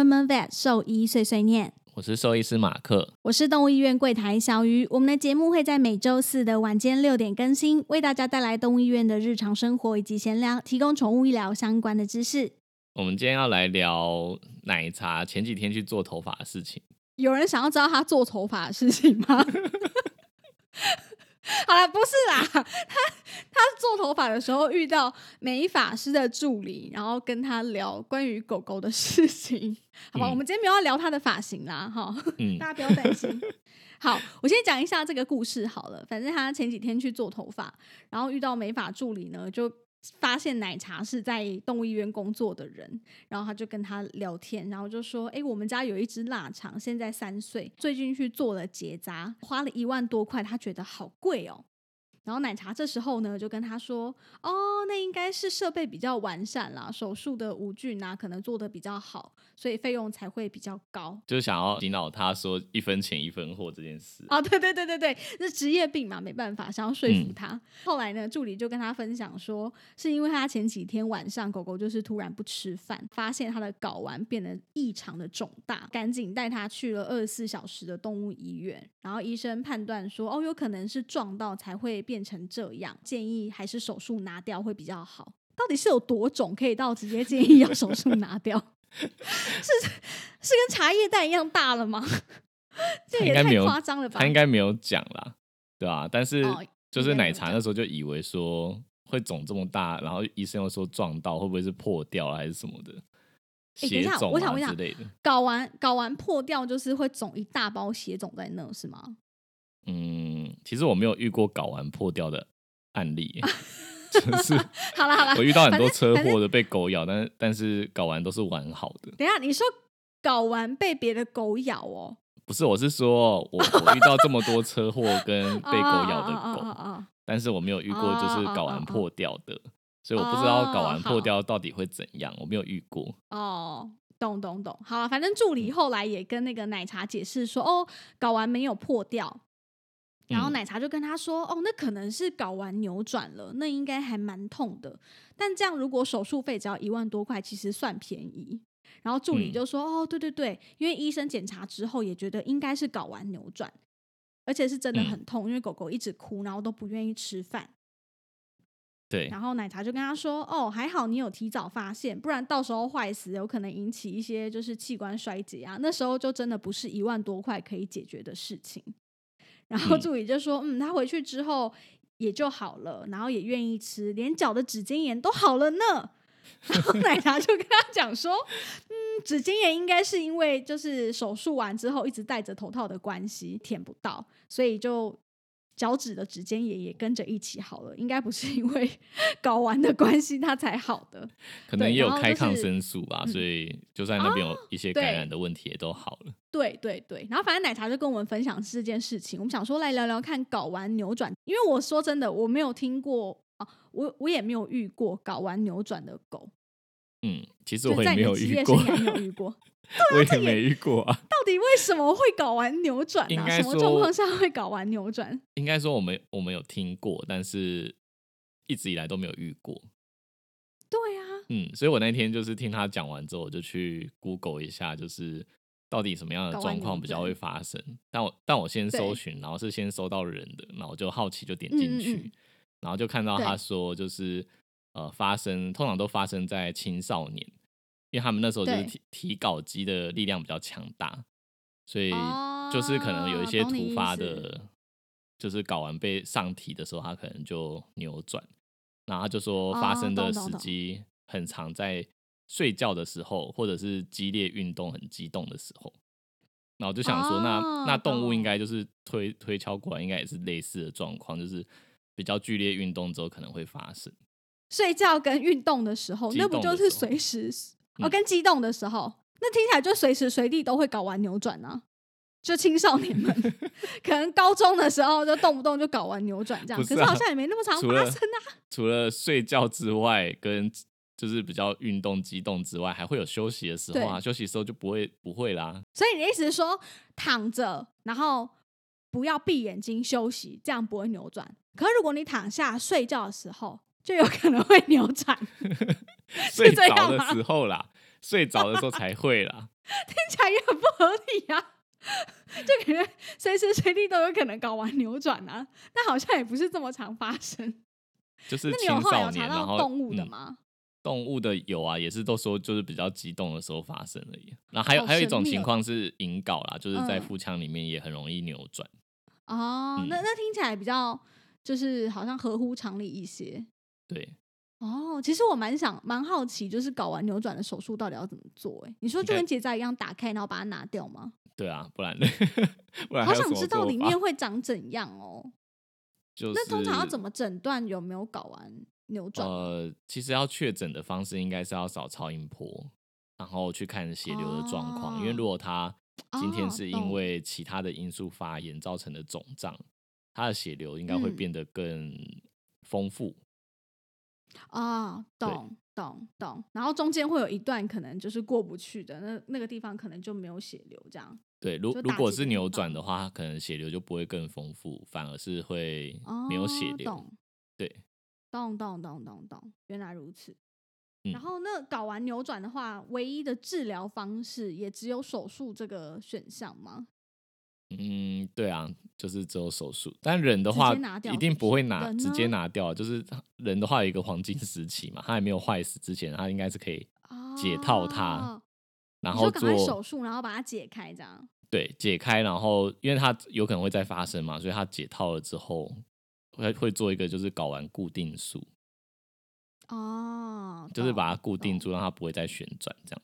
闷闷 vet 兽医碎碎念，我是兽医师马克。我是动物医院柜台小鱼。我们的节目会在每周四的晚间六点更新，为大家带来动物医院的日常生活以及闲聊，提供宠物医疗相关的知识。我们今天要来聊奶茶前几天去做头发的事情。有人想要知道他做头发的事情吗？好了，不是啦，他他做头发的时候遇到美发师的助理，然后跟他聊关于狗狗的事情，好吧？嗯我们今天没有要聊他的发型啦，哈，嗯大家不要担心。好，我先讲一下这个故事好了。反正他前几天去做头发，然后遇到美发助理呢，就发现奶茶是在动物医院工作的人，然后他就跟他聊天，然后就说：“哎、我们家有一只腊肠，现在三岁，最近去做了结扎，花了一万多块，他觉得好贵哦。”然后奶茶这时候呢，就跟他说：“哦，那应该是设备比较完善啦，手术的无菌啊，可能做的比较好，所以费用才会比较高。”就是想要洗脑他说一分钱一分货这件事。哦，对对对对对，是职业病嘛，没办法，想要说服嗯他。后来呢，助理就跟他分享说，是因为他前几天晚上狗狗就是突然不吃饭，发现他的睾丸变得异常的肿大，赶紧带他去了二十四小时的动物医院。然后医生判断说，哦，有可能是撞到才会变成这样，建议还是手术拿掉会比较好。到底是有多肿，可以到直接建议要手术拿掉？是是跟茶叶蛋一样大了吗？这也太夸张了吧？他应该没有讲啦，对吧、但是哦就是奶茶那时候就以为说会肿这么大，然后医生又说撞到，会不会是破掉了还是什么的诶等一下血肿我想问一下啊之类的？睾丸睾丸破掉就是会肿一大包血肿在那是吗？嗯，其实我没有遇过睾丸破掉的案例，就是 好了好了我，遇到很多车祸的被狗咬，但是但是睾丸都是完好的。等一下你说睾丸被别的狗咬哦，不是，我是说我我遇到这么多车祸跟 被狗咬的狗，但是我没有遇过就是睾丸破掉的，所以我不知哦道搞完破掉到底会怎样，我没有遇过。哦，懂懂懂，好了，反正助理后来也跟那个奶茶解释说，哦，睾丸没有破掉。然后嗯奶茶就跟他说：“哦，那可能是睾丸扭转了，那应该还蛮痛的。但这样如果手术费只要一万多块，其实算便宜。”然后助理嗯就说：“哦，对对对，因为医生检查之后也觉得应该是睾丸扭转，而且是真的嗯很痛，因为狗狗一直哭，然后都不愿意吃饭。”对，然后奶茶就跟他说：“哦，还好你有提早发现，不然到时候坏死，有可能引起一些就是器官衰竭啊。那时候就真的不是一万多块可以解决的事情。”然后嗯助理就说：“嗯，他回去之后也就好了，然后也愿意吃，连脚的指尖炎都好了呢。”然后奶茶就跟他讲说：“嗯，指尖炎应该是因为就是手术完之后一直戴着头套的关系舔不到，所以就脚趾的指尖也也跟着一起好了，应该不是因为 睾丸的关系它才好的。可能也有开抗生素吧，嗯所以就算那边有一些感染的问题也都好了。对对对，然后反正奶茶就跟我们分享这件事情，我们想说来聊聊看睾丸扭转，因为我说真的我没有听过啊，我我也没有遇过睾丸扭转的狗，嗯，其实我也没有遇过。我也没遇过啊。到底为什么会搞完扭转啊？应该什么状说况下会搞完扭转？应该说我们我们有听过，但是一直以来都没有遇过。对啊，嗯，所以我那天就是听他讲完之后，我就去 Google 一下，就是到底什么样的状况比较会发生。但我但我先搜寻，然后是先搜到人的，然后我就好奇就点进去，嗯嗯嗯然后就看到他说就是呃发生通常都发生在青少年，因为他们那时候就是提提稿机的力量比较强大，所以哦就是可能有一些突发的，就是搞完被上提的时候，他可能就扭转。然后他就说发哦生的时机很常在睡觉的时候，或者是激烈运动很激动的时候。然后我就想说那，哦那动物应该就是推推敲过来，应该也是类似的状况，就是比较剧烈运动之后可能会发生。睡觉跟运动的时候，激那不就是随时哦嗯跟激动的时候，那听起来就随时随地都会搞完扭转啊。就青少年们 可能高中的时候就动不动就搞完扭转这样，是啊可是好像也没那么常发生啊。除了睡觉之外，跟就是比较运动激动之外，还会有休息的时候啊。休息的时候就不会不会啦。所以你的意思是说，躺着然后不要闭眼睛休息，这样不会扭转。可是如果你躺下睡觉的时候，就有可能会扭转，睡着的吗时候啦，睡着的时候才会啦。听起来也很不合理啊。就感觉随时随地都有可能睾丸扭转啊，但好像也不是这么常发生。就是青少年，然后动物的嗯吗？动物的有啊，也是都说就是比较激动的时候发生而已。然后还有、好还有一种情况是引睾啦，就是在嗯腹腔里面也很容易扭转。哦，那嗯那听起来比较就是好像合乎常理一些。对，哦，其实我蛮想蛮好奇，就是睾丸扭转的手术到底要怎么做、欸？哎，你说就跟结扎一样打开，然后把它拿掉吗？对啊，不然 不然好想知道里面会长怎样哦。就是那通常要怎么诊断有没有睾丸扭转？呃，其实要确诊的方式应该是要扫超音波，然后去看血流的状况。因为哦如果他今天哦是因懂为其他的因素发炎造成的肿胀，他的血流应该会嗯变得更丰富。啊，对懂懂懂。然后中间会有一段可能就是过不去的，那那个地方可能就没有血流，这样。对，如如果是扭转的话，可能血流就不会更丰富，反而是会哦，没有血流。懂对，懂懂懂懂懂，原来如此。嗯然后那搞完扭转的话，唯一的治疗方式也只有手术这个选项吗？嗯，对啊，就是只有手术。但人的话一定不会拿，直接拿掉。就是人的话有一个黄金时期嘛，他还没有坏死之前，他应该是可以解套它哦然后你说赶快手术，然后把它解开，这样。对解开，然后因为它有可能会再发生嘛，所以它解套了之后会会做一个就是睾丸固定术，哦，就是把它固定。住，让它不会再旋转这样。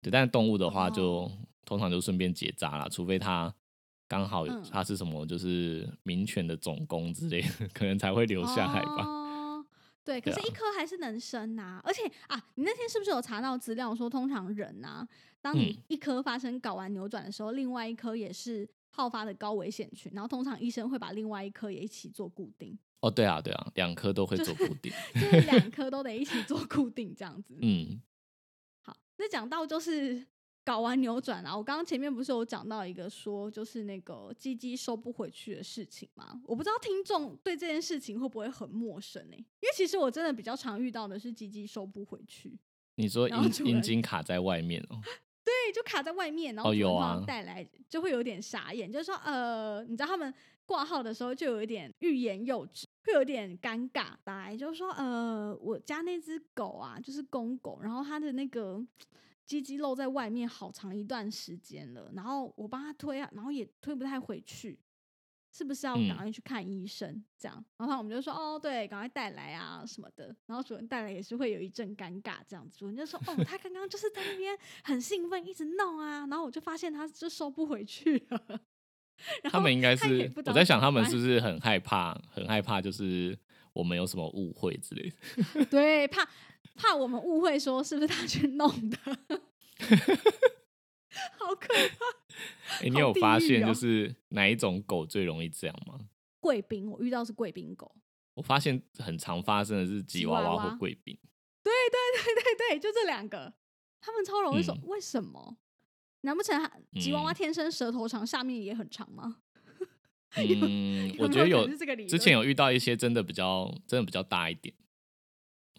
对，但是动物的话就、哦通常就顺便结扎了，除非它刚好有嗯它是什么就是民权的总工之类的，可能才会留下来吧。哦、对，可是一颗还是能生呐、而且啊，你那天是不是有查到资料说，通常人呐、当你嗯一颗发生睾丸扭转的时候，另外一颗也是好发的高危险群，然后通常医生会把另外一颗也一起做固定，哦，对啊，对啊，两颗都会做固定。就是两颗都得一起做固定这样子。嗯，好，那讲到就是睾丸扭转啊，我刚刚前面不是有讲到一个说，就是那个鸡鸡收不回去的事情吗？我不知道听众对这件事情会不会很陌生呢、因为其实我真的比较常遇到的是鸡鸡收不回去，你说阴阴然后主人茎卡在外面哦，对，就卡在外面，然后哦有主人通常啊带来就会有点傻眼，就是说呃，你知道他们挂号的时候就有一点欲言又止，会有点尴尬。来就是说呃，我家那只狗啊，就是公狗，然后它的那个鸡鸡露在外面好长一段时间了，然后我帮他推啊，然后也推不太回去。是不是要嗯赶快去看医生？这样，然后我们就说哦，对，赶快带来啊什么的。然后主人带来也是会有一阵尴尬，这样子。主人就说哦，他刚刚就是在那边很兴奋，一直弄啊。然后我就发现他就收不回去了。然后他们应该是我在想他们是不是很害怕，很害怕就是我们有什么误会之类的。对怕怕我们误会说是不是他去弄的，好可怕。哎、你有发现就是哪一种狗最容易这样吗？贵宾，我遇到是贵宾狗。我发现很常发生的是吉吉娃娃或贵宾。对对对对对，就这两个，他们超容易说。嗯为什么？难不成吉娃娃嗯天生舌头长，下面也很长吗？嗯，有有我觉得有之前有遇到一些真的比较真的比较大一点。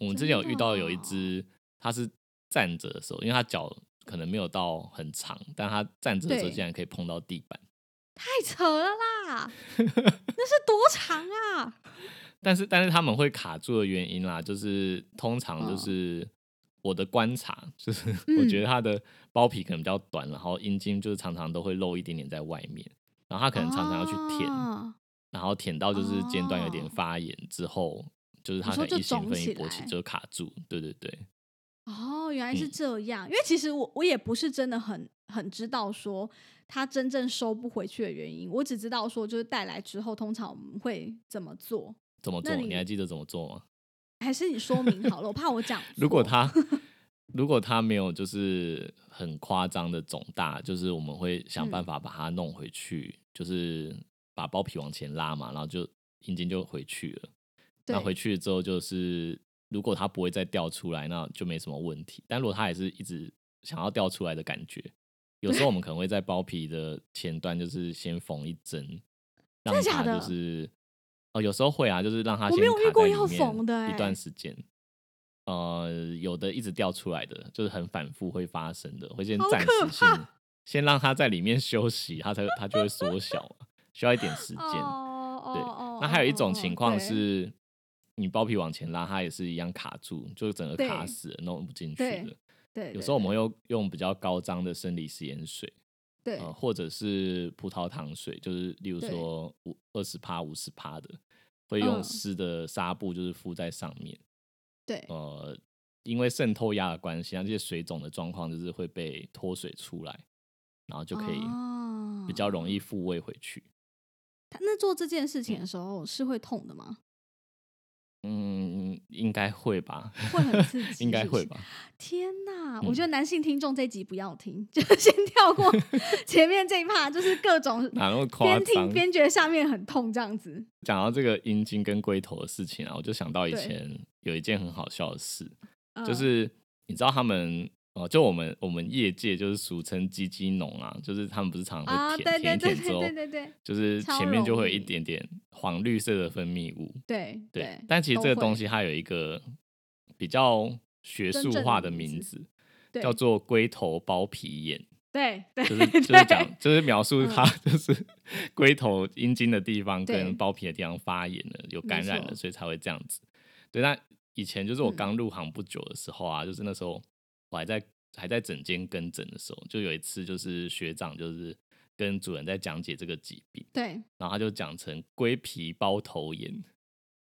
我们之前有遇到有一只，它是站着的时候，因为它脚可能没有到很长，但它站着的时候竟然可以碰到地板。太扯了啦！那是多长啊？但是但是他们会卡住的原因啦，就是通常就嗯是我的观察，就是 我觉嗯得它的包皮可能比较短，然后阴茎就是常常都会露一点点在外面，然后它可能常常要去舔，哦然后舔到就是尖端有点哦发炎之后，就是它就可能一兴肿起奋一勃起来就卡住，对对对，哦，原来是嗯这样。因为其实我我也不是真的很很知道说它真正收不回去的原因，我只知道说就是带来之后，通常我们会怎么做。怎么做？你你还记得怎么做吗？还是你说明好了，我怕我讲。如果它 如果它没有就是很夸张的肿大，就是我们会想办法把它弄回去，就是把包皮往前拉嘛，然后就阴茎就回去了。对那回去之后就是，如果它不会再掉出来，那就没什么问题。但如果它还是一直想要掉出来的感觉，有时候我们可能会在包皮的前端就是先缝一针，让它就是哦，有时候会啊，就是让它先卡遇过要在里面缝的一段欸时间。呃，有的一直掉出来的，就是很反复会发生的，会先暂时性先让它在里面休息，它才它就会缩小，需要一点时间。对那还有一种哦情况对是，你包皮往前拉，它也是一样卡住，就整个卡死了，弄不进去对了。对，有时候我们会用用比较高张的生理食盐水，对呃，或者是葡萄糖水，就是例如对说五二十帕、五十帕的，会用嗯湿的纱布就是敷在上面。对呃，因为渗透压的关系，像这些水肿的状况就是会被脱水出来，然后就可以比较容易哦复位回去。他那做这件事情的时候是会痛的吗？嗯，应该会吧，会很刺激，应该会。吧。天哪！嗯我觉得男性听众这集不要听，就先跳过 前面这一趴，就是各种哪那么夸边听？边觉得下面很痛这样子。讲到这个阴茎跟龟头的事情啊，我就想到以前有一件很好笑的事，嗯就是你知道他们哦、就我们我们业界就是俗称鸡鸡农啊，就是他们不是常常啊，会对舔舔一舔之后对对对就是前面就会有一点点黄绿色的分泌物。对对，但其实这个东西它有一个比较学术化的名字叫做龟头包皮炎。对对，就是就是讲，就是描述它就是 龟头阴茎的地方跟包皮的地方发炎了，有感染了，所以才会这样子。对，那以前就是我嗯刚入行不久的时候啊，就是那时候我还在还在诊间跟诊的时候，就有一次就是学长就是跟主人在讲解这个疾病，对，然后他就讲成龟皮包头炎，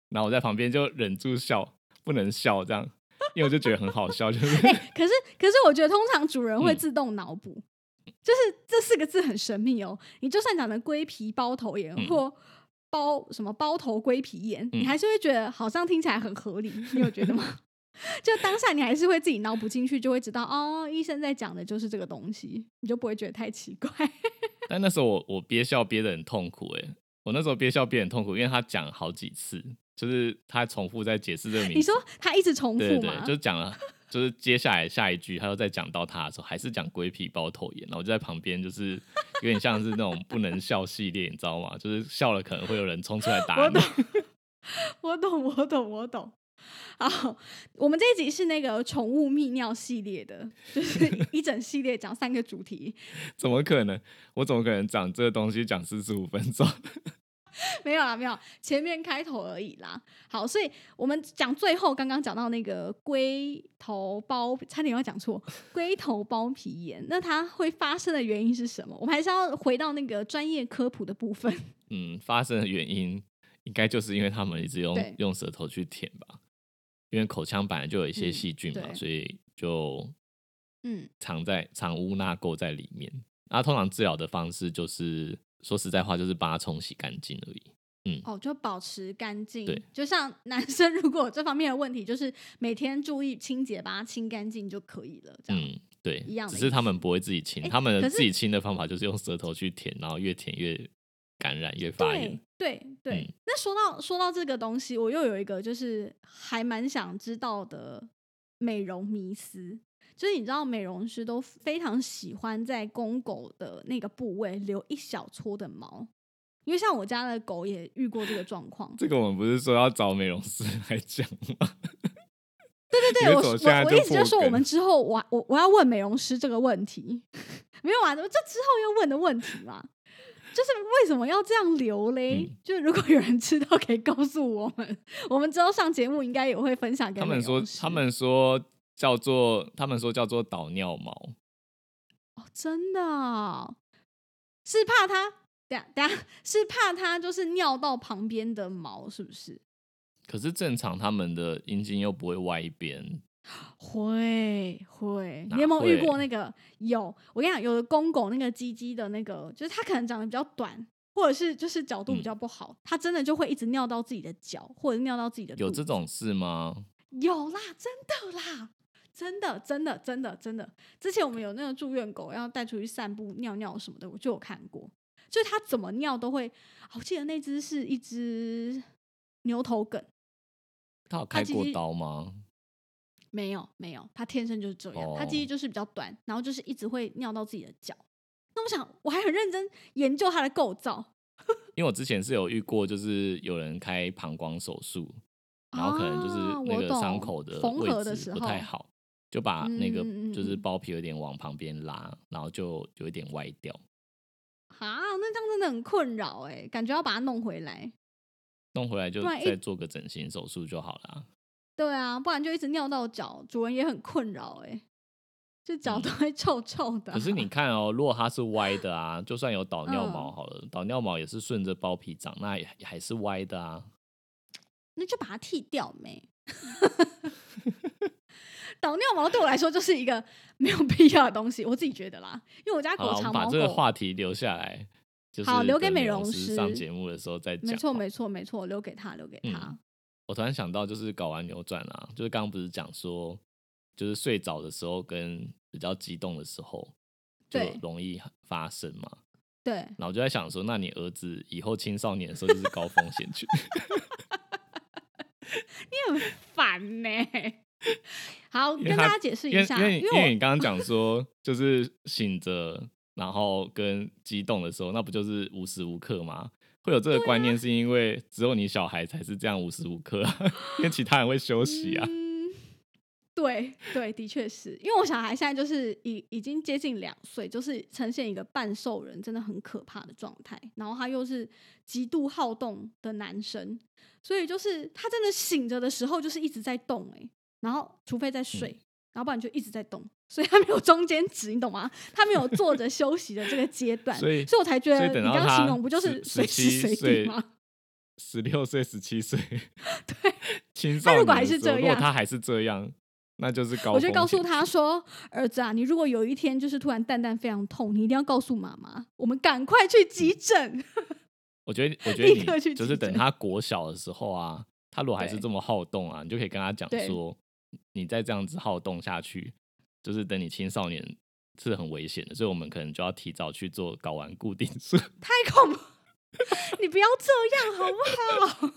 然后我在旁边就忍住笑，不能笑这样，因为我就觉得很好笑，就是 哎、可是可是我觉得通常主人会嗯自动脑补，就是这四个字很神秘哦。你就算讲成龟皮包头炎、嗯或包什么包头龟皮炎，你嗯还是会觉得好像听起来很合理，你有觉得吗？就当下你还是会自己脑补进去，就会知道哦，医生在讲的就是这个东西，你就不会觉得太奇怪。但那时候我我憋笑憋得很痛苦哎、我那时候憋笑憋得很痛苦，因为他讲好几次，就是他重复在解释这个名字。你说他一直重对对复吗？对，就讲了，就是接下来下一句他又再讲到他的时候，还是讲龟皮包头炎，然后我就在旁边，就是有点像是那种不能笑系列，你知道吗？就是笑了可能会有人冲出来打你我懂。我懂，我懂，我懂。好，我们这一集是那个宠物泌尿系列的，就是 一整系列讲三个主题。怎么可能？我怎么可能讲这个东西讲四十五分钟？没有啦，没有，前面开头而已啦。好，所以我们讲最后刚刚讲到那个龟头包，差点要讲错，龟头包皮炎，那它会发生的原因是什么？我们还是要回到那个专业科普的部分。嗯，发生的原因应该就是因为他们一直用用舌头去舔吧，因为口腔本来就有一些嗯细菌嘛，对所以就嗯，藏在藏污纳垢在里面。那通常治疗的方式就是说实在话，就是把它冲洗干净而已。嗯哦，就保持干净。对，就像 男生如果有这方面的问题，就是每天注意清洁，把它清干净就可以了。这样。嗯，对一样，的只是他们不会自己清，诶他们自己清的方法就是用舌头去舔，然后越舔越感染，越发炎对。对那说到说到这个东西，我又有一个就是还蛮想知道的美容迷思，就是你知道美容师都非常喜欢在公狗的那个部位留一小撮的毛，因为像我家的狗也遇过这个状况。这个我们不是说要找美容师来讲吗？对 对对，我我意思就是说，我梗们之后我我我要问美容师这个问题，没有啊，这之后要问的问题嘛，就是为什么要这样留嘞？嗯就如果有人知道，可以告诉我们，我们之后上节目应该也会分享给他们说他们说叫做，他们说叫做导尿毛。哦，真的哦、是怕它等下等下是怕它就是尿到旁边的毛，是不是？可是正常他们的阴茎又不会歪一边，会会，你有没有遇会过那个？有，我跟你讲，有的公狗那个鸡鸡的那个，就是它可能长得比较短，或者是就是角度比嗯较不好，它真的就会一直尿到自己的脚，或者是尿到自己的有这种事吗？有啦，真的啦，真的真的真的真的。之前我们有那个住院狗要带出去散步、尿尿什么的，我就有看过，就是它怎么尿都会。我记得那只是一只牛头梗，它有开过刀吗？没有没有，他天生就是这样，它哦记忆就是比较短，然后就是一直会尿到自己的脚。那我想，我还很认真研究它的构造，因为我之前是有遇过，就是有人开膀胱手术，然后可能就是啊那个伤口的缝合位置不的时候太好，就把那个就是嗯包皮有点往旁边拉，然后就有一点歪掉。啊，那这样真的很困扰哎、感觉要把它弄回来。弄回来就再做个整形手术就好了。对啊，不然就一直尿到脚，主人也很困扰哎、就脚嗯都会臭臭的啊、可是你看哦，如果它是歪的啊，就算有导尿毛嗯好了，导尿毛也是顺着包皮长，那也还是歪的啊。那就把它剃掉没？导尿毛对我来说就是一个没有必要的东西，我自己觉得啦，因为我家狗长毛们把这个狗，话题留下来，就是好留给美美容师上师节目的时候再讲。没错没错没错，留给他留给他。嗯我突然想到，就是搞完扭转啊，就是刚刚不是讲说，就是睡着的时候跟比较激动的时候就容易发生嘛。对，然后我就在想说，那你儿子以后青少年的时候就是高风险群。你很烦呢、好，跟大家解释一下，因为因为你刚刚讲说，就是醒着然后跟激动的时候，那不就是无时无刻吗？会有这个观啊念，是因为只有你小孩才是这样无时无刻、啊，因为其他人会休息啊。嗯，对对，的确是因为我小孩现在就是已已经接近两岁，就是呈现一个半兽人，真的很可怕的状态。然后他又是极度好动的男生，所以就是他真的醒着的时候就是一直在动哎、然后除非在睡，嗯然后不然就一直在动，所以他没有中间值，你懂吗？他没有坐着休息的这个阶段，所以所以我才觉得你刚刚形容不就是十随时随地吗？十六岁、十七岁，对，青少年他如果还是这样他还是这样，那就是高。我就告诉他，说：“儿子啊，你如果有一天就是突然蛋蛋非常痛，你一定要告诉妈妈，我们赶快去急诊。我觉得，我觉得 你就是等他国小的时候啊，他如果还是对这么好动啊，你就可以跟他讲对说，你再这样子好动下去，就是等你青少年是很危险的，所以我们可能就要提早去做睾丸固定术。太恐怖！你不要这样好不好？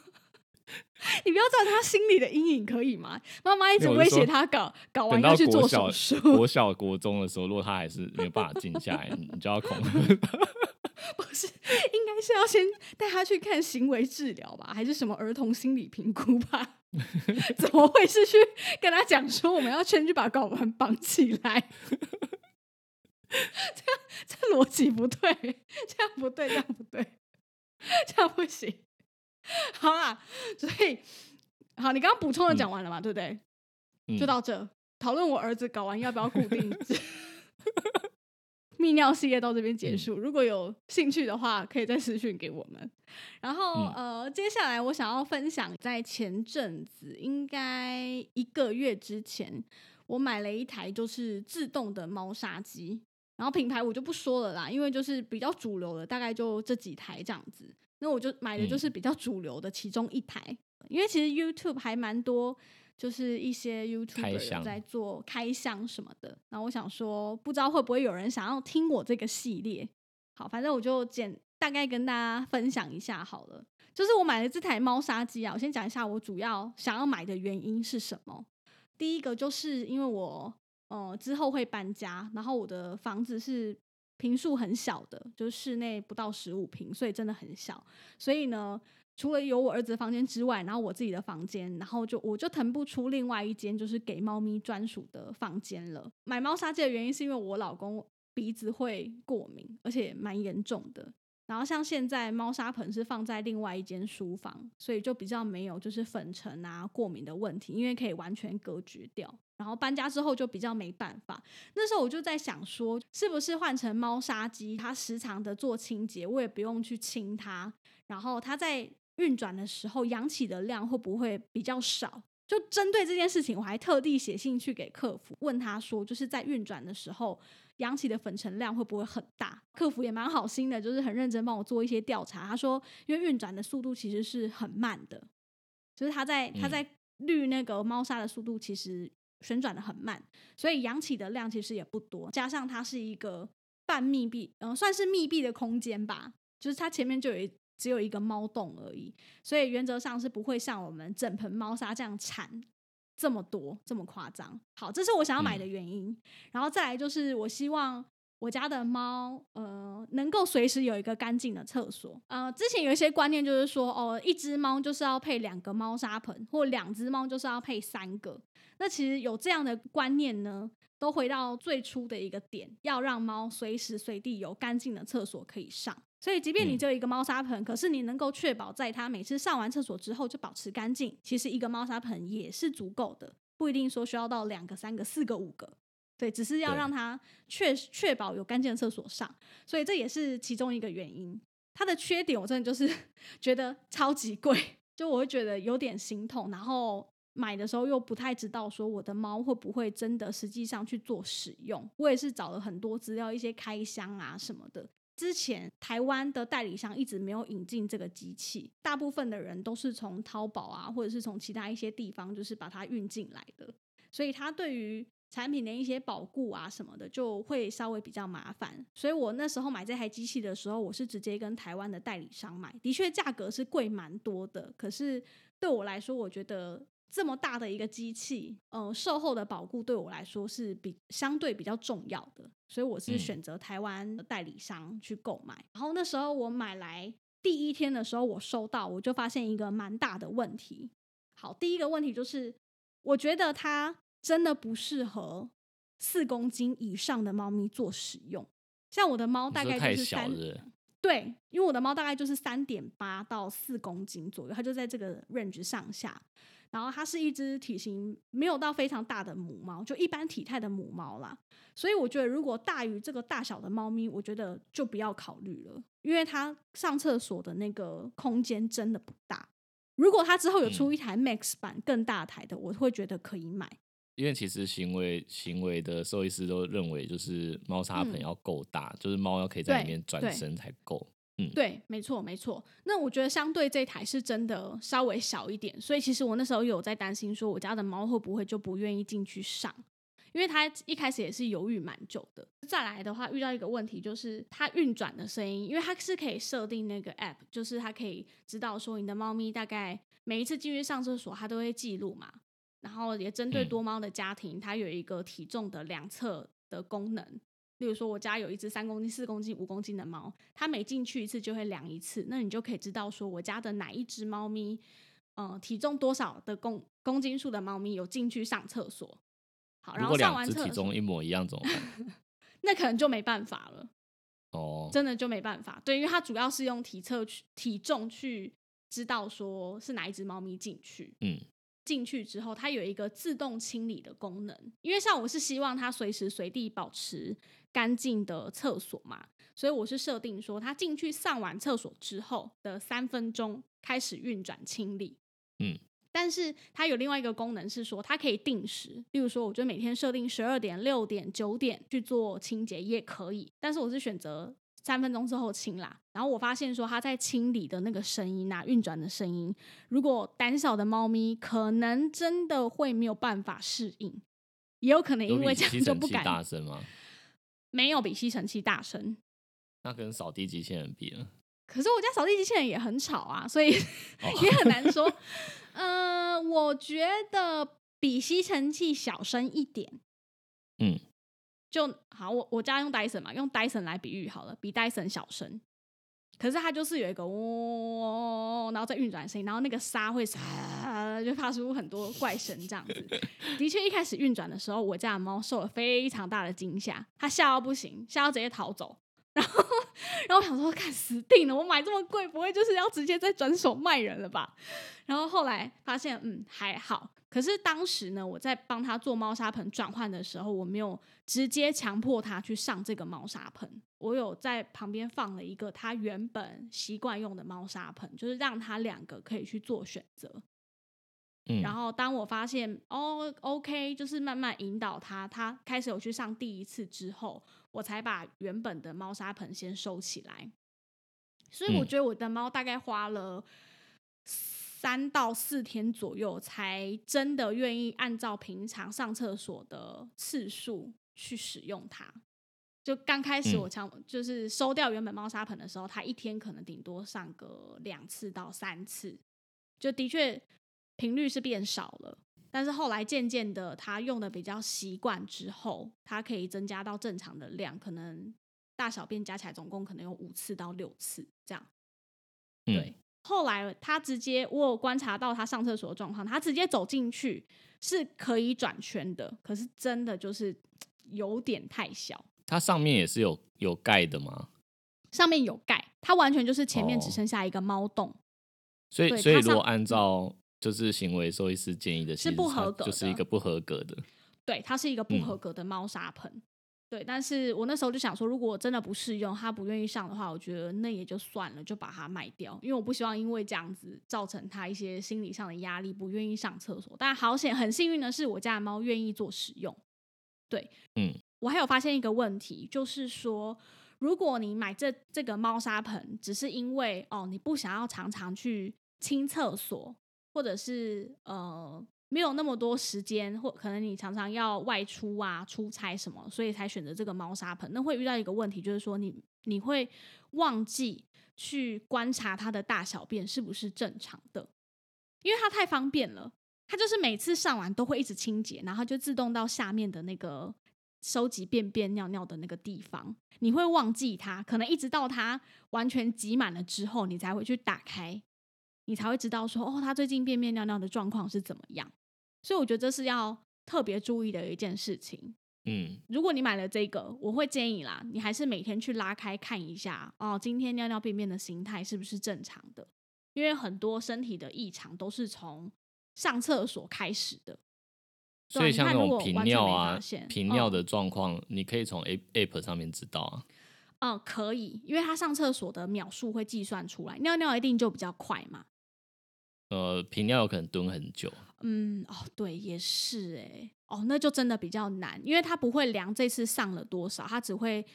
你不要造成他心里的阴影，可以吗？妈妈一直威胁他搞搞完要去做小手术，国小、国中的时候，如果他还是没有办法静下来，你你就要恐吓。不是应该是要先带他去看行为治疗吧，还是什么儿童心理评估吧？怎么会是去跟他讲说我们要先去把睾丸绑起来？这样这逻辑不对，这样不对，这样不对，这样不行。好啦，所以好，你刚刚补充的讲完了嘛？对不对？嗯就到这，讨论我儿子睾丸要不要固定。泌尿系列到这边结嗯束，如果有兴趣的话，可以再私讯给我们。然后、嗯呃，接下来我想要分享，在前阵子应该一个月之前，我买了一台就是自动的猫砂机，然后品牌我就不说了啦，因为就是比较主流的，大概就这几台这样子。那我就买的就是比较主流的其中一台，因为其实 YouTube 还蛮多，就是一些 YouTuber 有箱在做开箱什么的。然后我想说，不知道会不会有人想要听我这个系列？好，反正我就简大概跟大家分享一下好了。就是我买了这台猫砂机啊，我先讲一下我主要想要买的原因是什么。第一个就是因为我呃之后会搬家，然后我的房子是平数很小的，就是室内不到十五平，所以真的很小。所以呢，除了有我儿子的房间之外，然后我自己的房间，然后就我就腾不出另外一间就是给猫咪专属的房间了。买猫砂机的原因是因为我老公鼻子会过敏，而且蛮严重的。然后像现在猫砂盆是放在另外一间书房，所以就比较没有就是粉尘啊过敏的问题，因为可以完全隔绝掉。然后搬家之后就比较没办法。那时候我就在想说，是不是换成猫砂机，它时常的做清洁，我也不用去清它，然后它在运转的时候扬起的量会不会比较少？就针对这件事情，我还特地写信去给客服，问他说，就是在运转的时候，扬起的粉尘量会不会很大？客服也蛮好心的，就是很认真帮我做一些调查。他说，因为运转的速度其实是很慢的，就是他在他在滤那个猫砂的速度其实旋转的很慢，所以扬起的量其实也不多。加上它是一个半密闭，嗯，算是密闭的空间吧，就是它前面就有一。只有一个猫洞而已，所以原则上是不会像我们整盆猫砂这样铲这么多这么夸张。好，这是我想要买的原因。然后再来就是我希望我家的猫呃能够随时有一个干净的厕所。呃，之前有一些观念就是说哦，一只猫就是要配两个猫砂盆，或两只猫就是要配三个。那其实有这样的观念呢，都回到最初的一个点，要让猫随时随地有干净的厕所可以上。所以，即便你只有一个猫砂盆，可是你能够确保在它每次上完厕所之后就保持干净，其实一个猫砂盆也是足够的，不一定说需要到两个、三个、四个、五个，对，只是要让它确确保有干净的厕所上。所以这也是其中一个原因。它的缺点，我真的就是 觉得超级贵，就我会觉得有点心痛。然后买的时候又不太知道说我的猫会不会真的实际上去做使用。我也是找了很多资料，一些开箱啊什么的。之前台湾的代理商一直没有引进这个机器，大部分的人都是从淘宝啊，或者是从其他一些地方，就是把它运进来的，所以它对于产品的一些保固啊什么的，就会稍微比较麻烦。所以我那时候买这台机器的时候，我是直接跟台湾的代理商买，的确价格是贵蛮多的，可是对我来说，我觉得。这么大的一个机器，呃，售后的保固对我来说是比相对比较重要的，所以我是选择台湾的代理商去购买。然后那时候我买来第一天的时候，我收到我就发现一个蛮大的问题。好，第一个问题就是，我觉得它真的不适合四公斤以上的猫咪做使用。像我的猫大概就是三，对，因为我的猫大概就是三点八到四公斤左右，它就在这个 range 上下。然后它是一只体型没有到非常大的母猫，就一般体态的母猫啦。所以我觉得，如果大于这个大小的猫咪，我觉得就不要考虑了，因为它上厕所的那个空间真的不大。如果它之后有出一台 Max 版更大台的，我会觉得可以买。因为其实行为行为的兽医师都认为，就是猫砂盆要够大，就是猫要可以在里面转身才够。嗯，对，没错，没错。那我觉得相对这台是真的稍微小一点，所以其实我那时候有在担心，说我家的猫会不会就不愿意进去上，因为它一开始也是犹豫蛮久的。再来的话，遇到一个问题就是它运转的声音，因为它是可以设定那个 app，就是它可以知道说你的猫咪大概每一次进去上厕所，它都会记录嘛。然后也针对多猫的家庭，它有一个体重的量测的功能。例如说，我家有一只三公斤、四公斤、五公斤的猫，它每进去一次就会量一次，那你就可以知道说，我家的哪一只猫咪，嗯，体重多少的公公斤数的猫咪有进去上厕所。好，然后上完厕体重一模一样怎么办？那可能就没办法了。哦，真的就没办法。对，因为它主要是用体测去体重去知道说是哪一只猫咪进去。嗯。进去之后，它有一个自动清理的功能，因为像我是希望它随时随地保持干净的厕所嘛，所以我是设定说，它进去上完厕所之后的三分钟开始运转清理。嗯，但是它有另外一个功能是说，它可以定时，例如说，我觉得每天设定十二点、六点、九点去做清洁也可以，但是我是选择。三分钟之后清啦，然后我发现说它在清理的那个声音啊，运转的声音，如果胆小的猫咪可能真的会没有办法适应，也有可能因为这样就不敢大声吗？没有比吸尘器大声，那跟扫地机器人比呢？可是我家扫地机器人也很吵啊，所以 也很难说。嗯，我觉得比吸尘器小声一点。嗯。就好，我我家用 Dyson 嘛，用 Dyson 来比喻好了，比 Dyson 小声，可是它就是有一个嗡，然后再运转声音，然后那个沙会沙，就发出很多怪声这样子。的确，一开始运转的时候，我家的猫受了非常大的惊吓，它吓到不行，吓到直接逃走。然后，然后我想说，看死定了，我买这么贵，不会就是要直接再转手卖人了吧？然后后来发现，嗯，还好。可是当时呢，我在帮他做猫砂盆转换的时候，我没有直接强迫他去上这个猫砂盆，我有在旁边放了一个他原本习惯用的猫砂盆，就是让他两个可以去做选择。嗯然后当我发现哦，OK，就是慢慢引导他，他开始有去上第一次之后，我才把原本的猫砂盆先收起来。所以我嗯觉得我的猫大概花了三到四天左右，才真的愿意按照平常上厕所的次数去使用它。就刚开始嗯我强、就是收掉原本猫砂盆的时候，它一天可能顶多上个两次到三次，就的确频率是变少了。但是后来渐渐的，它用的比较习惯之后，它可以增加到正常的量，可能大小便加起来总共可能有五次到六次这样。嗯对，后来他直接我有观察到他上厕所的状况，他直接走进去是可以转圈的，可是真的就是 有点太小，它上面也是有有盖的吗？上面有盖，它完全就是前面只哦剩下一个猫洞。所以所以如果按照就是行为兽医师建议的，是不合格的就是一个不合格的。对，它是一个不嗯合格的猫砂盆。对，但是我那时候就想说，如果真的不适用，他不愿意上的话，我觉得那也就算了，就把它卖掉，因为我不希望因为这样子造成他一些心理上的压力，不愿意上厕所。但好险，很幸运的是，我家的猫愿意做使用。对，嗯，我还有发现一个问题，就是说，如果你买这这个猫砂盆，只是因为哦你不想要常常去清厕所，或者是呃没有那么多时间，或可能你常常要外出啊、出差什么，所以才选择这个猫砂盆。那会遇到一个问题，就是说你你会忘记去观察它的大小便是不是正常的，因为它太方便了。它就是每次上完都会一直清洁，然后就自动到下面的那个收集便便尿尿的那个地方，你会忘记它，可能一直到它完全挤满了之后，你才会去打开，你才会知道说哦，它最近便便尿尿的状况是怎么样。所以我觉得这是要特别注意的一件事情。嗯，如果你买了这个，我会建议啦，你还是每天去拉开看一下哦，今天尿尿便便的形态是不是正常的？因为很多身体的异常都是从上厕所开始的。所以像那种频尿啊频尿的状况，你可以从 A App 上面知道啊。嗯，可以，因为他上厕所的秒数会计算出来，尿尿一定就比较快嘛。呃，频尿有可能蹲很久，嗯，哦，对，也是哎，哦，那就真的比较难，因为他不会量这次上了多少，他只会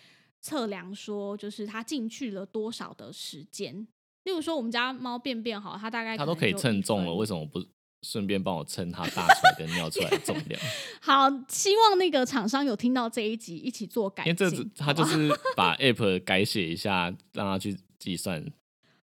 测量说，就是他进去了多少的时间。例如说，我们家猫便便好，它大概它都可以称重了，为什么不顺便帮我称它大出来跟尿出来的重量？好，希望那个厂商有听到这一集，一起做改因为这进。只它就是把 App 改写一下，让它去计算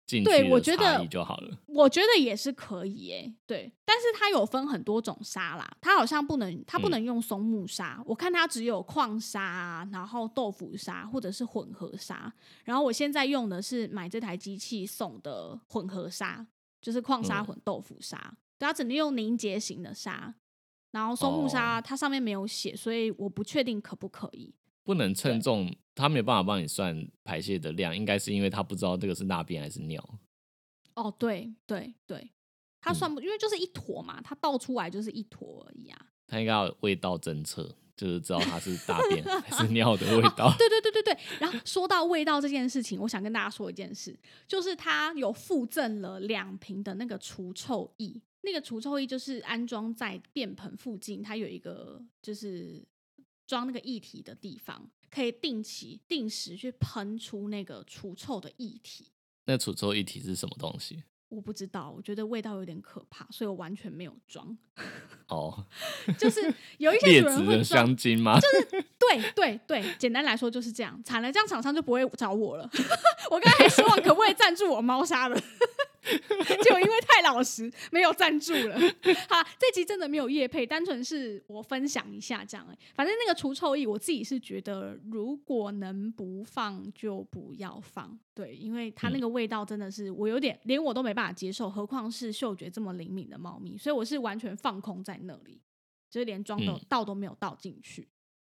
进去对我的觉得差异就好了。我觉得也是可以诶，对，但是它有分很多种沙啦，它好像不能，它不嗯能用松木沙，我看它只有矿沙啊，然后豆腐沙或者是混合沙，然后我现在用的是买这台机器送的混合沙，就是矿沙嗯混豆腐沙，对，它只能用凝结型的沙，然后松木沙哦它上面没有写，所以我不确定可不可以。不能称重，他没有办法帮你算排泄的量，应该是因为他不知道这个是大便还是尿。哦，对对对，它嗯算不，因为就是一坨嘛，他倒出来就是一坨而已啊。他应该要有味道侦测，就是知道它是大便 还是尿的味道。对对对对对。然后说到味道这件事情，我想跟大家说一件事，就是他有附赠了两瓶的那个除臭液，那个除臭液就是安装在便盆附近，它有一个就是装那个液体的地方，可以定期定时去喷出那个除臭的液体。那除臭液体是什么东西？我不知道，我觉得味道有点可怕，所以我完全没有装。哦，就是 有一些劣主人会装，香精吗？对对对，简单来说就是这样。惨了，这样厂商就不会找我了。我刚才还希望可不可以赞助我猫砂了，结果因为太老实，没有赞助了。好，这集真的没有夜配，单纯是我分享一下这样、欸。反正那个除臭液，我自己是觉得，如果能不放就不要放。对，因为它那个味道真的是我有点连我都没办法接受，何况是嗅觉这么灵敏的猫咪，所以我是完全放空在那里，就是连装都嗯倒都没有倒进去。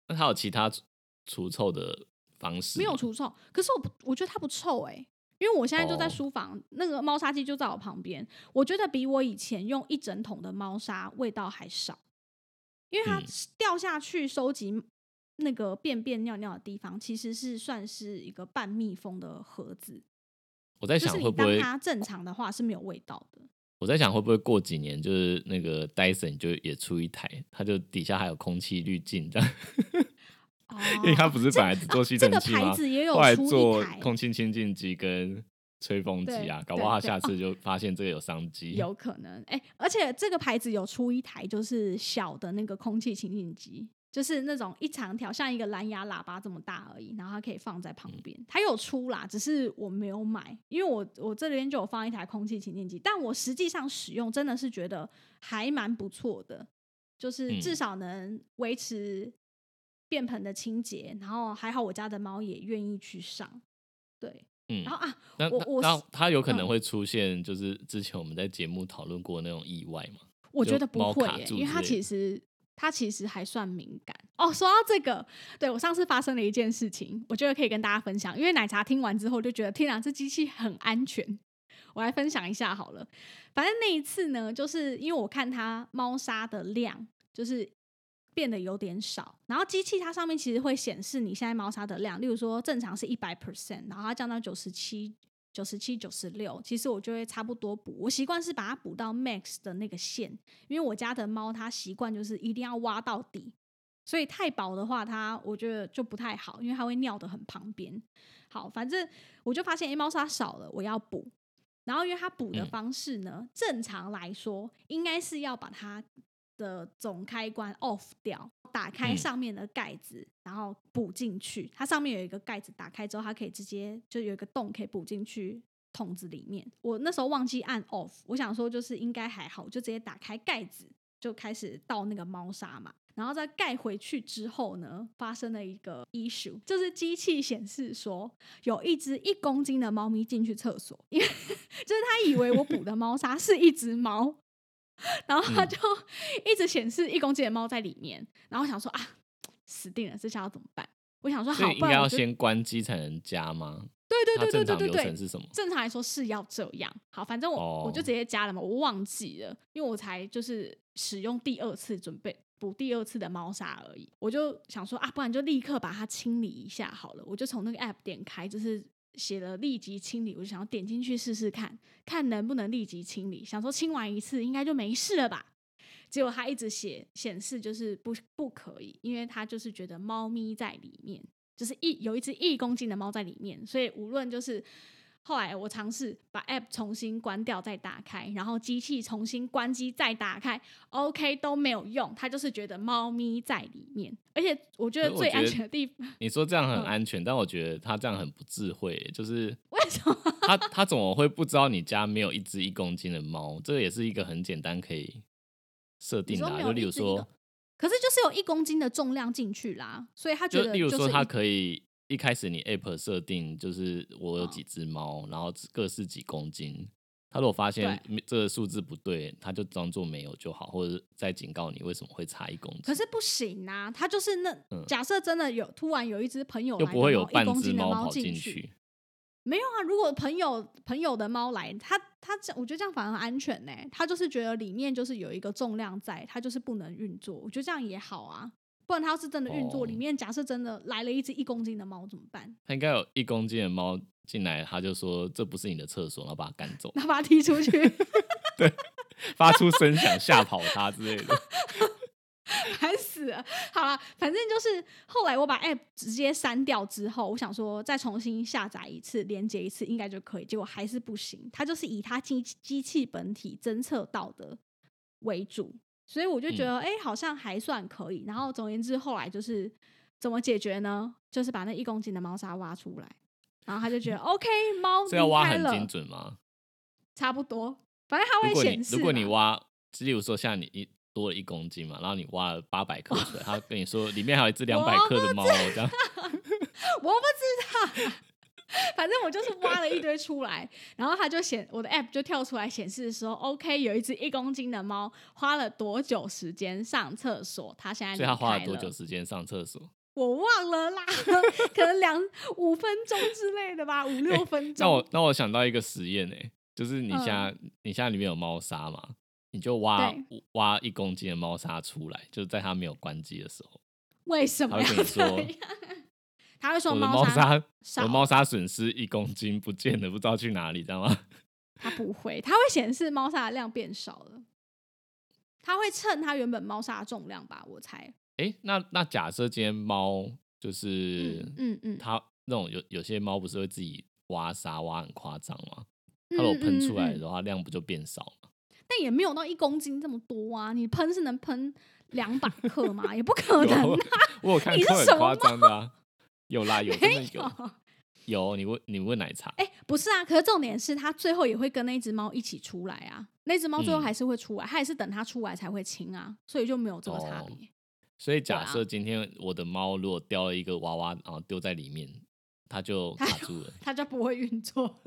那它有其他除除臭的方式？没有除臭，可是我不，我觉得它不臭哎、因为我现在就在哦。书房，那个猫砂机就在我旁边，我觉得比我以前用一整桶的猫砂味道还少，因为它嗯。掉下去收集那个便便尿尿的地方，其实是算是一个半密封的盒子，我在想会不会它正常的话是没有味道的。我在想会不会过几年，就是那个 Dyson 就也出一台，它就底下还有空气滤镜这样，哦因为它不是本来只做吸这个尘器吗？牌子也有后来出空气清净机跟吹风机啊，搞不好下次就发现这个有商机。有可能哎、而且这个牌子有出一台就是小的那个空气清净机。就是那种一长条，像一个蓝牙喇叭这么大而已，然后它可以放在旁边。它有出啦，只是我没有买，因为我我这边就有放一台空气清净机，但我实际上使用真的是觉得还蛮不错的，就是嗯至少能维持便盆的清洁，然后还好我家的猫也愿意去上，对，嗯然后啊，那我我那那它有可能嗯会出现，就是之前我们在节目讨论过那种意外吗？我觉得不会耶，因为它其实它其实还算敏感哦。说到这个，对我上次发生了一件事情，我觉得可以跟大家分享。因为奶茶听完之后就觉得，天啊，这机器很安全。我来分享一下好了。反正那一次呢，就是因为我看它猫砂的量就是变得有点少，然后机器它上面其实会显示你现在猫砂的量，例如说正常是一百 percent，然后它降到九十七。九十七、九十六，其实我就会差不多补。我习惯是把它补到 max 的那个线，因为我家的猫它习惯就是一定要挖到底，所以太薄的话，它我觉得就不太好，因为它会尿得很旁边。好，反正我就发现，诶，猫砂少了，我要补。然后因为它补的嗯方式呢，正常来说应该是要把它的总开关 off 掉，打开嗯上面的盖子，然后补进去。它上面有一个盖子，打开之后它可以直接就有一个洞可以补进去桶子里面。我那时候忘记按 off，我想说就是应该还好，就直接打开盖子就开始倒那个猫砂嘛。然后再盖回去之后呢，发生了一个 issue，就是机器显示说有一只一公斤的猫咪进去厕所，因为 就是他以为我补的猫砂是一只猫，然后他嗯就 一直显示一公斤的猫在里面，然后我想说啊，死定了，这下要怎么办？我想说好，应该要先关机才能加吗？对对对对对对对流程是什么？正常来说是要这样。好，反正我、我就哦直接加了嘛，我忘记了，因为我才就是使用第二次准备补第二次的猫砂而已。我就想说啊，不然就立刻把它清理一下好了。我就从那个 app 点开，就是写了立即清理，我就想要点进去试试看，看能不能立即清理。想说清完一次应该就没事了吧。结果他一直写显示就是不不可以，因为他就是觉得猫咪在里面，就是一有一只一公斤的猫在里面，所以无论就是后来我尝试把 app 重新关掉再打开，然后机器重新关机再打开，OK 都没有用，它就是觉得猫咪在里面，而且我觉得最安全的地方，你说这样很嗯安全，但我觉得他这样很不智慧，就是为什么？他他怎么会不知道你家没有一只一公斤的猫？这个也是一个很简单可以设定的、就例如说，可是就是有一公斤的重量进去啦，所以他觉就得例如说，它可以一开始你 app 设定就是我有嗯几只猫，然后各是几公斤。他如果发现这个数字不对，他就装作没有就好，或者是再警告你为什么会差一公斤。可是不行啊，他就是那、嗯假设真的有突然有一只朋友来的又不会有半只猫跑进进去，没有啊，如果朋友朋友的猫来，他他这我觉得这样反而安全呢、他就是觉得里面就是有一个重量在，他就是不能运作。我觉得这样也好啊，不然它要是真的运作，哦里面假设真的来了一只一公斤的猫怎么办？他应该有一公斤的猫进来，他就说这不是你的厕所，然后把它赶走，那把它踢出去，发出声响吓跑它之类的。烦死了。好了，反正就是后来我把 app 直接删掉之后，我想说再重新下载一次，连接一次应该就可以，结果还是不行。它就是以它机机器本体侦测到的为主，所以我就觉得哎、诶好像还算可以。然后总而言之，后来就是怎么解决呢？就是把那一公斤的猫砂挖出来，然后他就觉得 OK，猫这要挖很精准吗？差不多，反正它如果你会显示嘛。如果你挖，例如说像你一多了一公斤嘛，然后你挖了八百克出来，他跟你说里面还有一只两百克的猫哦，这样我不知道，反正我就是挖了一堆出来，然后它就显我的 app 就跳出来显示说，OK，有一只一公斤的猫花了多久时间上厕所，它现在所以它花了多久时间上厕所？我忘了啦，可能两五分钟之类的吧，五六分钟。那我那我想到一个实验呢、就是你现在、嗯你现在里面有猫砂嘛，你就挖挖一公斤的猫砂出来，就是在它没有关机的时候，为什么要他会跟你说这样？他会说猫砂砂我少猫砂损失一公斤不见了，不知道去哪里，知道吗？它不会，它会显示猫砂的量变少了。它会称它原本猫砂的重量吧？我猜。哎，那那假设今天猫就是嗯嗯，它那种有有些猫不是会自己挖沙挖很夸张吗？它如果喷出来的话，量不就变少吗？但也没有到一公斤这么多啊！你喷是能喷两百克吗？也不可能啊！我有看过很夸张的啊，有啦有真的有有。你问你问奶茶？哎，不是啊，可是重点是它最后也会跟那只猫一起出来啊。那只猫最后还是会出来，它也是等它出来才会亲啊，所以就没有这个差别。所以假设今天我的猫如果叼了一个娃娃，然后丢在里面，它就卡住了，它就不会运作。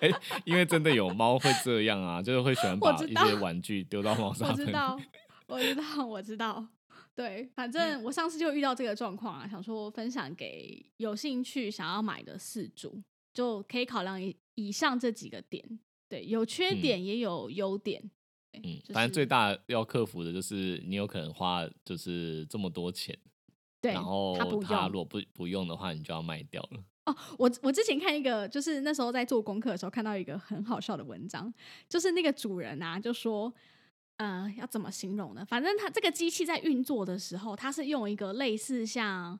哎，因为真的有猫会这样啊，就是会喜欢把一些玩具丢到猫上。我知道，我知道，我知道。对，反正我上次就遇到这个状况啊，想说分享给有兴趣想要买的四主，就可以考量以以上这几个点。对，有缺点也有优点。嗯，反正最大要克服的就是你有可能花就是这么多钱，对，然后他如果不不用的话，你就要卖掉了。哦，我我之前看一个，就是那时候在做功课的时候看到一个很好笑的文章，就是那个主人啊就说，呃，要怎么形容呢？反正它这个机器在运作的时候，它是用一个类似像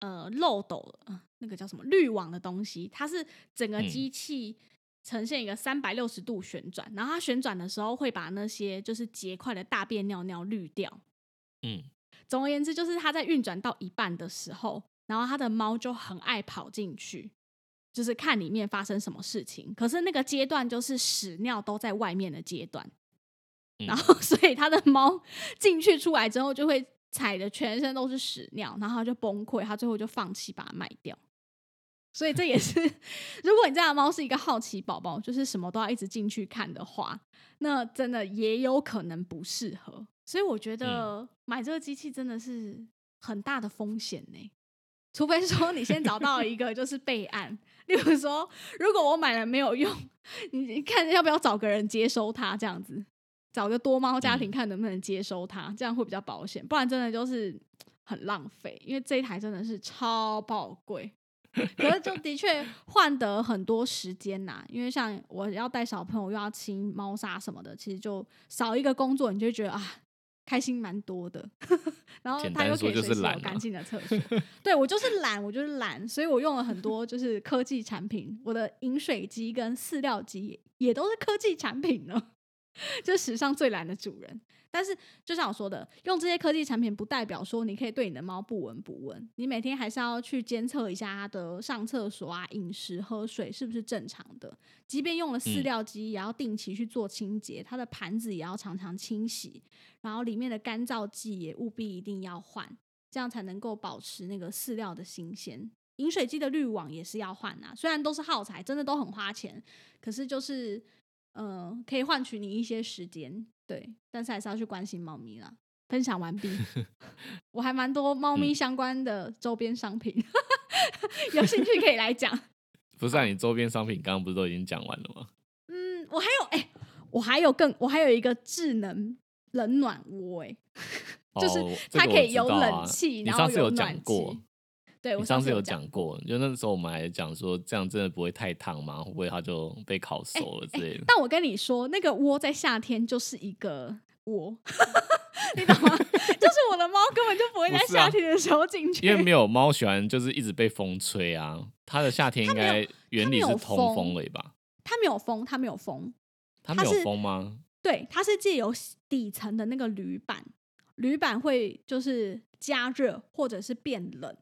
呃漏斗，呃那个叫什么滤网的东西，它是整个机器。呈现一个三百六十度旋转，然后它旋转的时候会把那些就是结块的大便尿尿滤掉。嗯，总而言之，就是它在运转到一半的时候，然后它的猫就很爱跑进去，就是看里面发生什么事情。可是那个阶段就是屎尿都在外面的阶段，然后 所以他的猫进去出来之后就会踩的全身都是屎尿，然后就崩溃，他最后就放弃把它卖掉。所以这也是，如果你家的猫是一个好奇宝宝，就是什么都要一直进去看的话，那真的也有可能不适合。所以我觉得买这个机器真的是很大的风险呢。除非说你先找到一个就是备案，例如说，如果我买了没有用，你看要不要找个人接收它，这样子找个多猫家庭看能不能接收它，这样会比较保险。不然真的就是很浪费，因为这一台真的是超宝贵。可是就的确换得很多时间呐，因为像我要带小朋友又要清猫砂什么的，其实就少一个工作，你就觉得啊开心蛮多的。然后他又可以随时有干净的厕所。对我就是懒，我就是懒，所以我用了很多就是科技产品，我的饮水机跟饲料机也都是科技产品呢。就史上最懒的主人。但是，就像我说的，用这些科技产品不代表说你可以对你的猫不闻不问。你每天还是要去监测一下它的上厕所啊、饮食、喝水是不是正常的。即便用了饲料机，也要定期去做清洁，它的盘子也要常常清洗，然后里面的干燥剂也务必一定要换，这样才能够保持那个饲料的新鲜。饮水机的滤网也是要换啊，虽然都是耗材，真的都很花钱，可是就是。嗯，可以换取你一些时间，对，但是还是要去关心猫咪啦。分享完毕，我还蛮多猫咪相关的周边商品，有兴趣可以来讲。不是啊，你周边商品刚刚不是都已经讲完了吗？嗯，我还有哎，我还有更，我还有一个智能冷暖窝哎，就是它可以有冷气，然后有暖气。对，你上次有讲过，就那时候我们还讲说，这样真的不会太烫吗？会不会它就被烤熟了之类的？但我跟你说，那个窝在夏天就是一个窝，你懂吗？就是我的猫根本就不会在夏天的时候进去，因为没有猫喜欢就是一直被风吹啊。它的夏天应该原理是通风了吧？它没有风，它没有风，它没有风吗？对，它是借由底层的那个铝板，铝板会就是加热或者是变冷。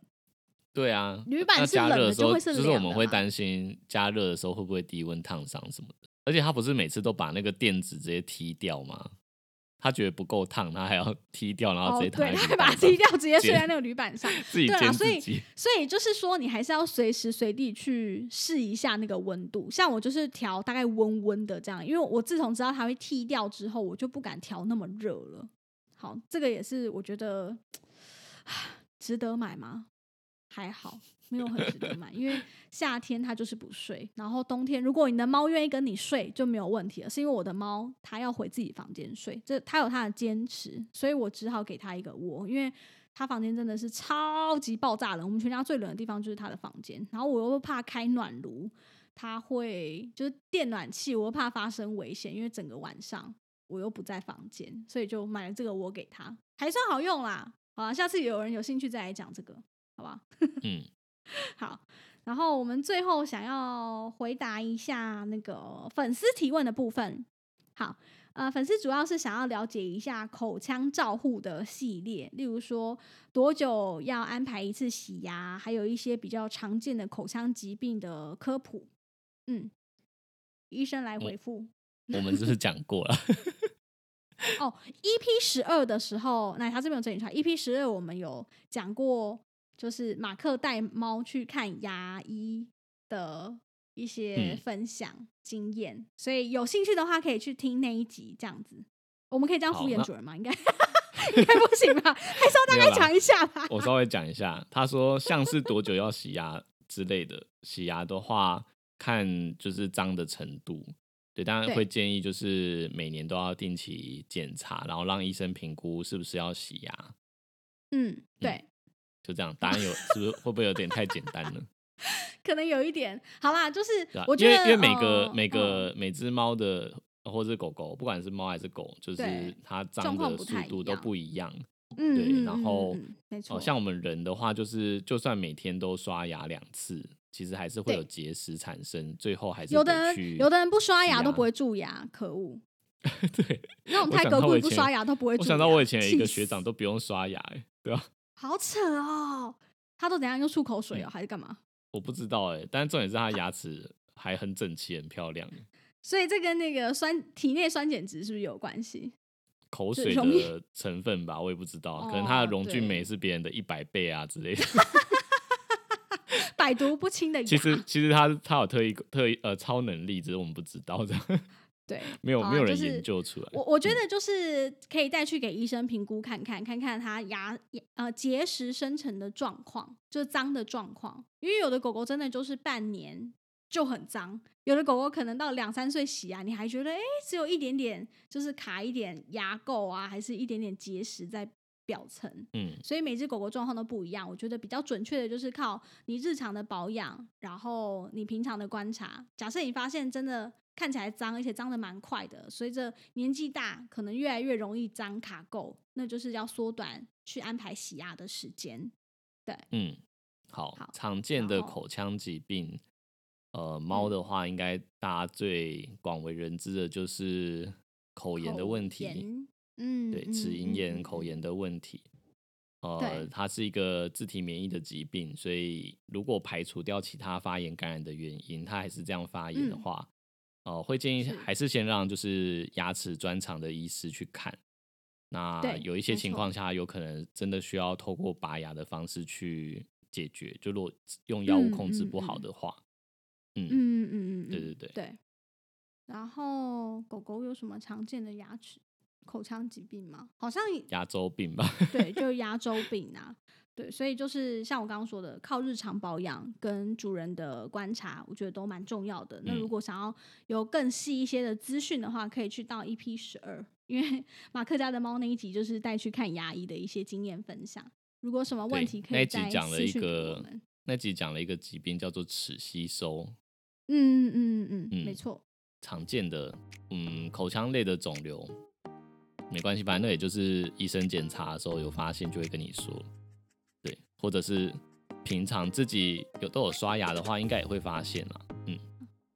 对啊，铝板是冷的就会是就是我们会担心加热的时候会不会低温烫伤什么的。而且他不是每次都把那个垫子直接踢掉吗？他觉得不够烫，他还要 踢掉，然后直接对，他会把它踢掉，直接 睡在那个铝板上。自己煎自己。所以就是说，你还是要随时随地去试一下那个温度。像我就是调大概温温的这样，因为我自从知道它会踢掉之后，我就不敢调那么热了。好，这个也是我觉得 值得买吗？还好，没有很值得买，因为夏天它就是不睡，然后冬天如果你的猫愿意跟你睡就没有问题了。是因为我的猫它要回自己房间睡，这它有它的坚持，所以我只好给它一个窝，因为它房间真的是超级爆炸冷。我们全家最冷的地方就是它的房间，然后我又怕开暖炉，它会就是电暖气，我又怕发生危险，因为整个晚上我又不在房间，所以就买了这个窝给他，还算好用啦。好啦，下次有人有兴趣再来讲这个，好吧？嗯，好。然后我们最后想要回答一下那个粉丝提问的部分。好，呃，粉丝主要是想要了解一下口腔照护的系列，例如说多久要安排一次洗牙，还有一些比较常见的口腔疾病的科普。嗯，医生来回复。我们就是讲过了。哦，EP 十二的时候，奶茶这边有整理出来。EP 十二我们有讲过。就是马克带猫去看牙医的一些分享经验，所以有兴趣的话可以去听那一集。这样子，我们可以这样敷衍主人吗？应该应该不行吧？还是要大概讲一下吧。我稍微讲一下，他说像是多久要洗牙之类的，洗牙的话看就是脏的程度，对，当然会建议就是每年都要定期检查，然后让医生评估是不是要洗牙。嗯，对。就这样，答案有是不是会不会有点太简单了？可能有一点。好啦，就是我觉得，因为每个每个每只猫的或者是狗狗，不管是猫还是狗，就是它脏的速度都不一样。嗯，对。然后，没错，像我们人的话，就是就算每天都刷牙两次，其实还是会有结石产生，最后还是有的人有的人不刷牙都不会 蛀牙，可恶。对，那种太狗贵不刷牙都不会。我想到我以前有一个学长都不用刷牙，哎，对吧？好扯哦！他都怎样用漱口水哦，还是干嘛？我不知道哎，但是重点是他牙齿还很整齐、很漂亮。所以这跟那个酸体内酸碱值是不是有关系？口水的成分吧，我也不知道，可能它的溶菌酶是别人的一百倍啊之类的。百毒不侵的。其实其实他他有特异特异呃超能力，只是我们不知道的。对，没有没有人研究出来。我我觉得就是可以再去给医生评估看看，看看他牙呃结石生成的状况，就是脏的状况。因为有的狗狗真的就是半年就很脏，有的狗狗可能到两三岁洗牙，你还觉得哎只有一点点，就是卡一点牙垢啊，还是一点点结石在表层。嗯，所以每只狗狗状况都不一样。我觉得比较准确的就是靠你日常的保养，然后你平常的观察。假设你发现真的。看起来脏，而且脏的蛮快的。随着年纪大，可能越来越容易脏卡垢，那就是要缩短去安排洗牙的时间。对，嗯，好，常见的口腔疾病，呃，猫的话，应该大家最广为人知的就是口炎的问题。嗯，对，齿龈炎、口炎的问题。呃，它是一个自体免疫的疾病，所以如果排除掉其他发炎感染的原因，它还是这样发炎的话。哦，会建议还是先让就是牙齿专长的医师去看。那有一些情况下，有可能真的需要透过拔牙的方式去解决。就如果用药物控制不好的话，嗯嗯嗯嗯，对对对对。然后狗狗有什么常见的牙齿口腔疾病吗？好像牙周病吧？对，就 牙周病啊。对，所以就是像我刚刚说的，靠日常保养跟主人的观察，我觉得都蛮重要的。那如果想要有更细一些的资讯的话，可以去到 EP 十二，因为 马克家的猫那一集就是带去看牙医的一些经验分享。如果什么问题，可以再讲了一个那集讲了一个疾病叫做齿吸收。嗯嗯嗯嗯，没错，常见的嗯口腔类的肿瘤，没关系，反正那也就是医生检查的时候有发现就会跟你说。或者是平常自己有都有刷牙的话，应该也会发现了。嗯，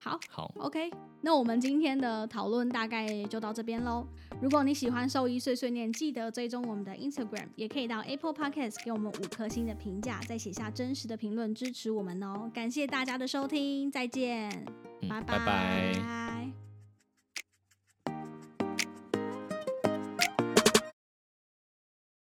好，好，OK。那我们今天的讨论大概就到这边喽。如果你喜欢兽医碎碎念，记得追踪我们的 Instagram，也可以到 Apple Podcast 给我们五颗星的评价，再写下真实的评论支持我们哦。感谢大家的收听，再见，拜拜拜拜。